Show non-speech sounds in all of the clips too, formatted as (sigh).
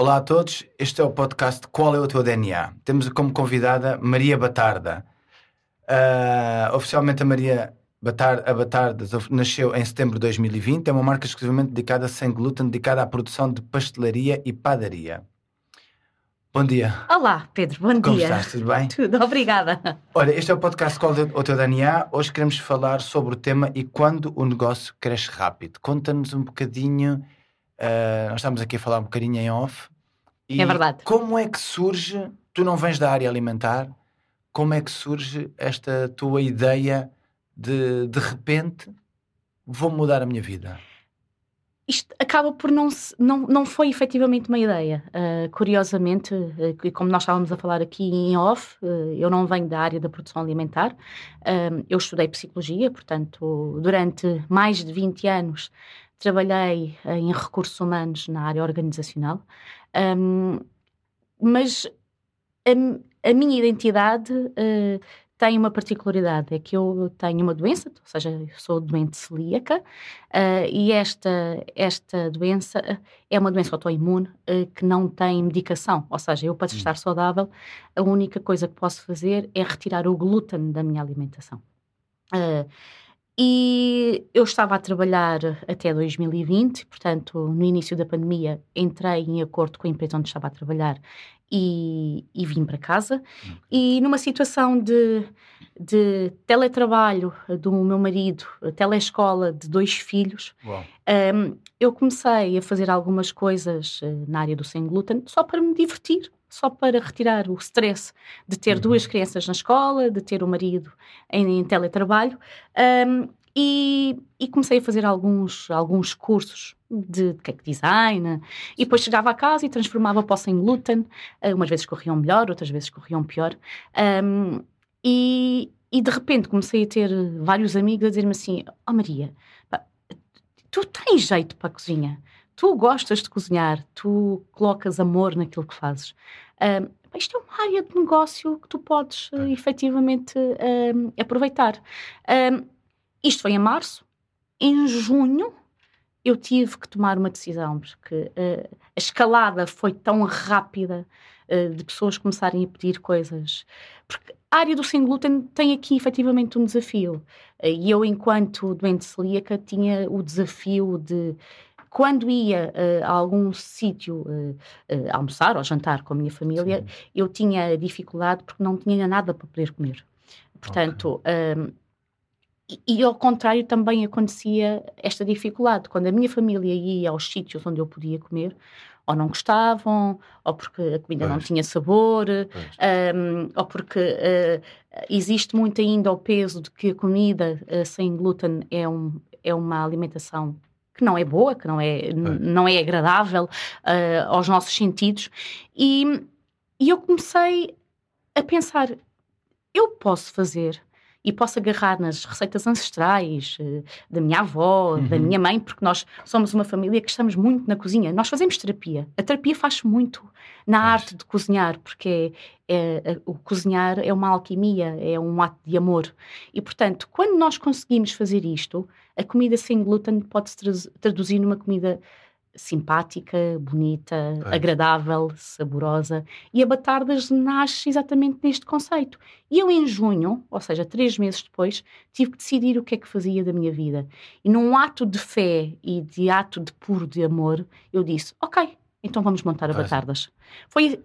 Olá a todos, este é o podcast Qual é o teu DNA? Temos como convidada Maria Batarda. Uh, oficialmente a Maria Batarda, a Batarda nasceu em setembro de 2020, é uma marca exclusivamente dedicada sem glúten, dedicada à produção de pastelaria e padaria. Bom dia. Olá, Pedro, bom Como dia. estás? Tudo bem? (laughs) Tudo, obrigada. Olha, este é o podcast Qual é o teu DNA? Hoje queremos falar sobre o tema e quando o negócio cresce rápido. Conta-nos um bocadinho Uh, nós estamos aqui a falar um bocadinho em off. é verdade. Como é que surge, tu não vens da área alimentar, como é que surge esta tua ideia de, de repente, vou mudar a minha vida? Isto acaba por não, não, não foi efetivamente uma ideia. Uh, curiosamente, uh, como nós estávamos a falar aqui em off, uh, eu não venho da área da produção alimentar, eu estudei psicologia, portanto, durante mais de 20 anos trabalhei em recursos humanos na área organizacional, um, mas a, a, minha identidade uh, tem uma particularidade, é que eu tenho uma doença, ou seja, sou doente celíaca, uh, e esta, esta doença é uma doença autoimune uh, que não tem medicação, ou seja, eu para hum. estar saudável, a única coisa que posso fazer é retirar o glúten da minha alimentação. Uh, e eu estava a trabalhar até 2020, portanto, no início da pandemia, entrei em acordo com a empresa onde estava a trabalhar e, e vim para casa. E numa situação de, de teletrabalho do meu marido, telescola de dois filhos, um, eu comecei a fazer algumas coisas eh, na área do sem glúten só para me divertir só para retirar o stress de ter uhum. duas crianças na escola, de ter o marido em, em teletrabalho. Um, e, e, comecei a fazer alguns, alguns cursos de, de cake design e depois chegava a casa e transformava para o sem glúten. Uh, umas vezes corriam melhor, outras vezes corriam pior. Um, e, e, de repente comecei a ter vários amigos a dizer-me assim: Oh Maria, pá, tu tens jeito para a cozinha tu gostas de cozinhar, tu colocas amor naquilo que fazes. Um, isto é uma área de negócio que tu podes uh, efetivamente um, aproveitar. Um, isto foi em março. Em junho, eu tive que tomar uma decisão, porque uh, a escalada foi tão rápida uh, de pessoas começarem a pedir coisas. Porque a área do sem glúten tem aqui efetivamente um desafio. E eu, enquanto doente celíaca, tinha o desafio de quando ia uh, a algum sítio uh, uh, almoçar ou jantar com a minha família, Sim. eu tinha dificuldade porque não tinha nada para poder comer. Portanto, okay. um, e, e, ao contrário também acontecia esta dificuldade. Quando a minha família ia aos sítios onde eu podia comer, ou não gostavam, ou porque a comida pois. não tinha sabor, um, ou porque uh, existe muito ainda o peso de que a comida uh, sem glúten é, um, é uma alimentação que não é boa, que não é, é. não é agradável uh, aos nossos sentidos. E, e eu comecei a pensar: eu posso fazer e posso agarrar nas receitas ancestrais uh, da minha avó, uhum. da minha mãe, porque nós somos uma família que estamos muito na cozinha. Nós fazemos terapia. A terapia faz muito na Mas... arte de cozinhar, porque é, é, o cozinhar é uma alquimia, é um ato de amor. E, portanto, quando nós conseguimos fazer isto, a comida sem glúten pode-se traduzir numa comida simpática, bonita, é. agradável, saborosa. E a Batardas nasce exatamente neste conceito. E eu, em junho, ou seja, três meses depois, tive que decidir o que é que fazia da minha vida. E num ato de fé e de ato de puro de amor, eu disse: Ok, então vamos montar a Batardas. Foi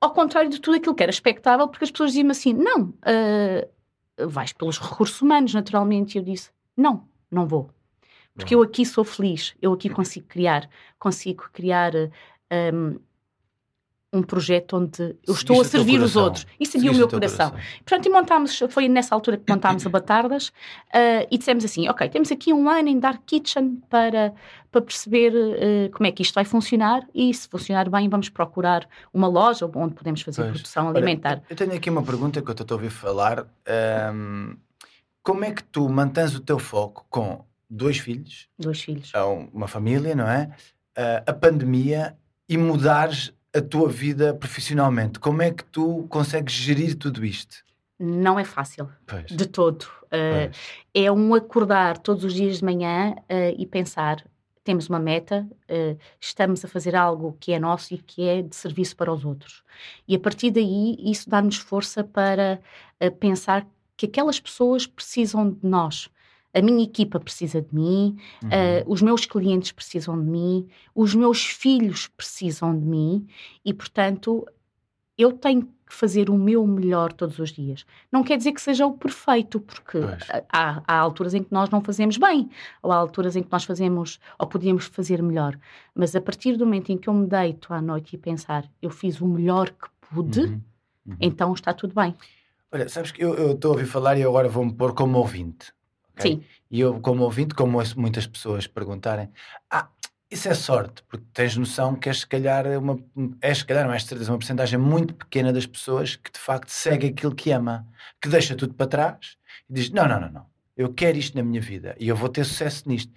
ao contrário de tudo aquilo que era expectável, porque as pessoas diziam assim: Não, uh, vais pelos recursos humanos, naturalmente. E eu disse: Não, não vou porque eu aqui sou feliz, eu aqui consigo criar, consigo criar um, um projeto onde eu estou a servir os outros. Isso seria o meu coração. coração. Portanto, e montámos, foi nessa altura que montámos a Batardas uh, e dissemos assim: ok, temos aqui um ano em Dark Kitchen para, para perceber uh, como é que isto vai funcionar e se funcionar bem, vamos procurar uma loja onde podemos fazer pois. produção alimentar. Olha, eu tenho aqui uma pergunta que eu estou a ouvir falar. Um, como é que tu mantens o teu foco com dois filhos. Dois filhos. Uma família, não é? Uh, a pandemia e mudares a tua vida profissionalmente. Como é que tu consegues gerir tudo isto? Não é fácil, pois. de todo. Uh, é um acordar todos os dias de manhã uh, e pensar: temos uma meta, uh, estamos a fazer algo que é nosso e que é de serviço para os outros. E a partir daí, isso dá-nos força para pensar que aquelas pessoas precisam de nós. A minha equipa precisa de mim, uhum. uh, os meus clientes precisam de mim, os meus filhos precisam de mim e, portanto, eu tenho que fazer o meu melhor todos os dias. Não quer dizer que seja o perfeito, porque há, há, alturas em que nós não fazemos bem, ou há alturas em que nós fazemos, ou podíamos fazer melhor. Mas a partir do momento em que eu me deito à noite e pensar, eu fiz o melhor que pude, uhum. Uhum. então está tudo bem. Olha, sabes que eu estou a ouvir falar e agora vou-me pôr como ouvinte. Okay? Sim. E eu, como ouvinte, como ouço muitas pessoas perguntarem, ah, isso é sorte, porque tens noção que és se calhar uma, és se calhar, não és certeza, uma porcentagem muito pequena das pessoas que de facto segue aquilo que ama, que deixa tudo para trás e diz: não, não, não, não, eu quero isto na minha vida e eu vou ter sucesso nisto.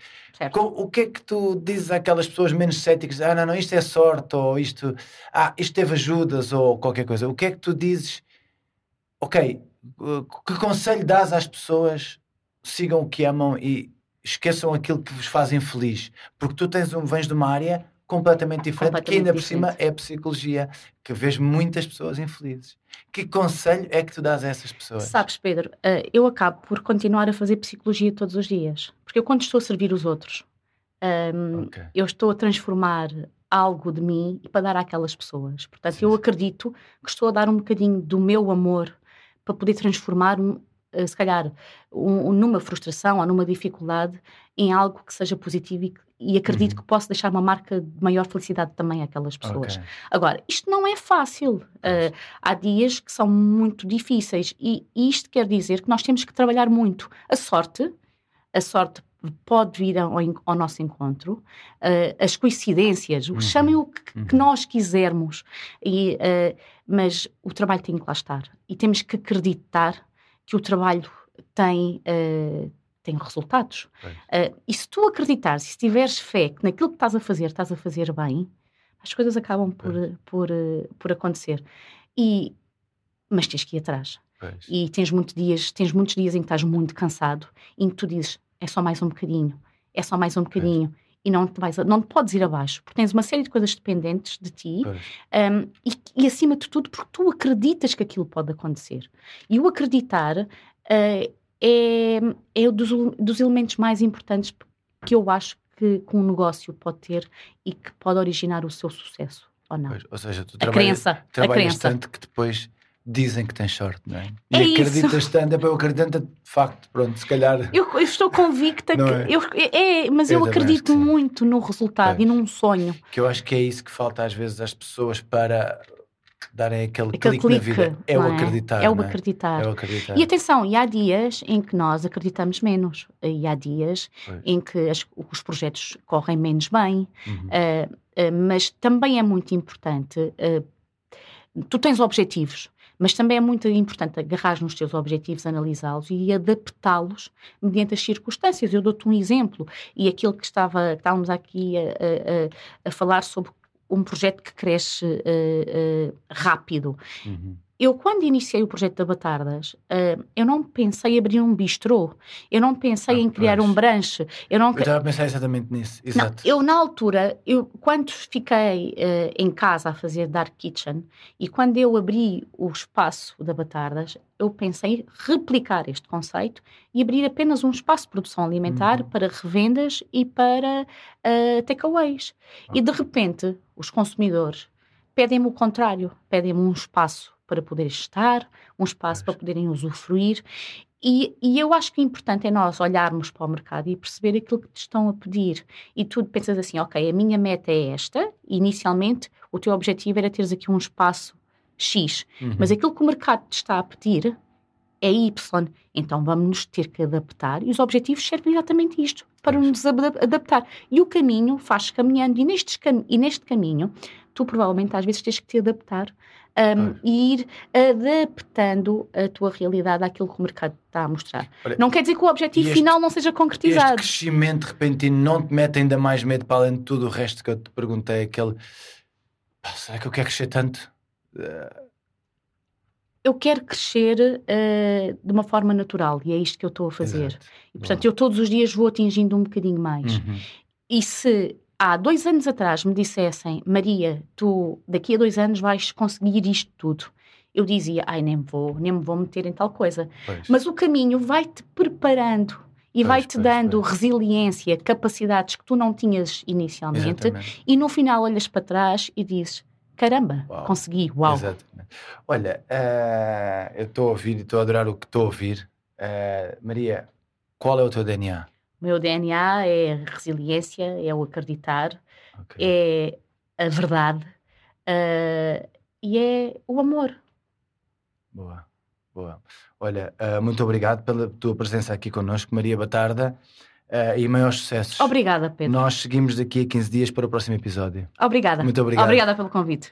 Com, o que é que tu dizes àquelas pessoas menos céticas? Ah, não, não, isto é sorte, ou isto, ah, isto teve ajudas, ou qualquer coisa. O que é que tu dizes? Ok, que conselho dás às pessoas sigam o que amam e esqueçam aquilo que vos faz infeliz, porque tu tens um, vens de uma área completamente diferente, completamente que ainda por cima é a psicologia, que vês muitas pessoas infelizes. Que conselho é que tu dás a essas pessoas? Sabes, Pedro, eh, eu acabo por continuar a fazer psicologia todos os dias, porque eu quando estou a servir os outros, um, ehm, okay. eu estou a transformar algo de mim para dar àquelas pessoas. Portanto, sim, eu acredito que estou a dar um bocadinho do meu amor para poder transformar um, se calhar, um, numa frustração ou numa dificuldade em algo que seja positivo e, e acredito uhum. que possa deixar uma marca de maior felicidade também àquelas pessoas. Okay. Agora, isto não é fácil. Uh, há dias que são muito difíceis e, e isto quer dizer que nós temos que trabalhar muito. A sorte, a sorte pode vir ao, ao nosso encontro, uh, as coincidências, uhum. chamem o que, uhum. que, nós quisermos, e, uh, mas o trabalho tem que lá estar e temos que acreditar que o trabalho tem, uh, tem resultados. Uh, e se tu acreditares, se tiveres fé que naquilo que estás a fazer, estás a fazer bem, as coisas acabam por, por, uh, por acontecer. E, mas tens que ir atrás. Pois. E tens, muito dias, tens muitos dias em que estás muito cansado, em que tu dizes, é só mais um bocadinho, é só mais um bocadinho. Pois e não te, vais, não te podes ir abaixo, porque tens uma série de coisas dependentes de ti um, e, e, acima de tudo, porque tu acreditas que aquilo pode acontecer. E o acreditar uh, é, é dos, dos elementos mais importantes que eu acho que, que, um negócio pode ter e que pode originar o seu sucesso ou não. Pois, ou seja, tu a trabalhas, crença, trabalhas a crença. tanto que depois dizem que tens sorte, não é? E é acreditas isso. tanto, é eu acredito de facto, pronto, se calhar. Eu, eu estou convicta que. É? Eu, é, mas eu, eu acredito muito no resultado é. e num sonho. Que eu acho que é isso que falta às vezes às pessoas para darem aquele, aquele clique, clique, na vida. É o acreditar. É o acreditar. É o acreditar. E atenção, e há dias em que nós acreditamos menos. E há dias pois. em que as, os projetos correm menos bem. Uhum. Uh, uh, mas também é muito importante. Uh, tu tens objetivos mas também é muito importante agarrar nos teus objetivos, analisá-los e adaptá-los mediante as circunstâncias. Eu dou-te um exemplo, e aquilo que estava, estávamos aqui a, a, a falar sobre um projeto que cresce uh, uh, rápido. Uhum. Eu, quando iniciei o projeto da Batardas, uh, eu não pensei em abrir um bistrô, eu não pensei ah, em criar pois. um branche. Eu, não... eu estava a pensar exatamente nisso. Exato. Não, eu, na altura, eu, quando fiquei uh, em casa a fazer Dark Kitchen e quando eu abri o espaço da Batardas, eu pensei em replicar este conceito e abrir apenas um espaço de produção alimentar uhum. para revendas e para uh, takeaways. Okay. E de repente, os consumidores pedem-me o contrário, pedem-me um espaço para poder estar, um espaço para poderem usufruir. E, e, eu acho que o importante é nós olharmos para o mercado e perceber aquilo que te estão a pedir. E tu pensas assim, ok, a minha meta é esta. Inicialmente, o teu objetivo era teres aqui um espaço X. Uhum. Mas aquilo que o mercado te está a pedir é Y. Então vamos nos ter que adaptar. E os objetivos servem exatamente isto, para nos adaptar. E o caminho faz caminhando. E neste, e neste caminho, tu provavelmente às vezes tens que te adaptar um, e ir adaptando a tua realidade àquilo que o mercado está a mostrar. Olha, não quer dizer que o objetivo este, final não seja concretizado. Este crescimento repentino não te mete ainda mais medo para além de tudo o resto que eu te perguntei, aquele será que eu quero crescer tanto? Eu quero crescer uh, de uma forma natural e é isto que eu estou a fazer. Exato. E portanto, Bom. eu todos os dias vou atingindo um bocadinho mais. Uhum. e se há dois anos atrás me dissessem, Maria, tu daqui a dois anos vais conseguir isto tudo, eu dizia, ai, nem vou, nem me vou meter em tal coisa. Pois. Mas o caminho vai-te preparando e vai-te dando pois. resiliência, capacidades que tu não tinhas inicialmente, Exatamente. e no final olhas para trás e dizes: caramba, Uau. consegui, uau. Exatamente. Olha, eh, eu estou a ouvir e estou a adorar o que estou a ouvir. Eh, Maria, qual é o teu DNA? O meu DNA é a resiliência, é o acreditar, Ok. é a verdade ah, e é o amor. Boa, boa. Olha, muito obrigado pela tua presença aqui connosco, Maria Batarda, eh, e maiores sucessos. Obrigada, Pedro. Nós seguimos daqui a 15 dias para o próximo episódio. Obrigada. Muito obrigado. Obrigada pelo convite.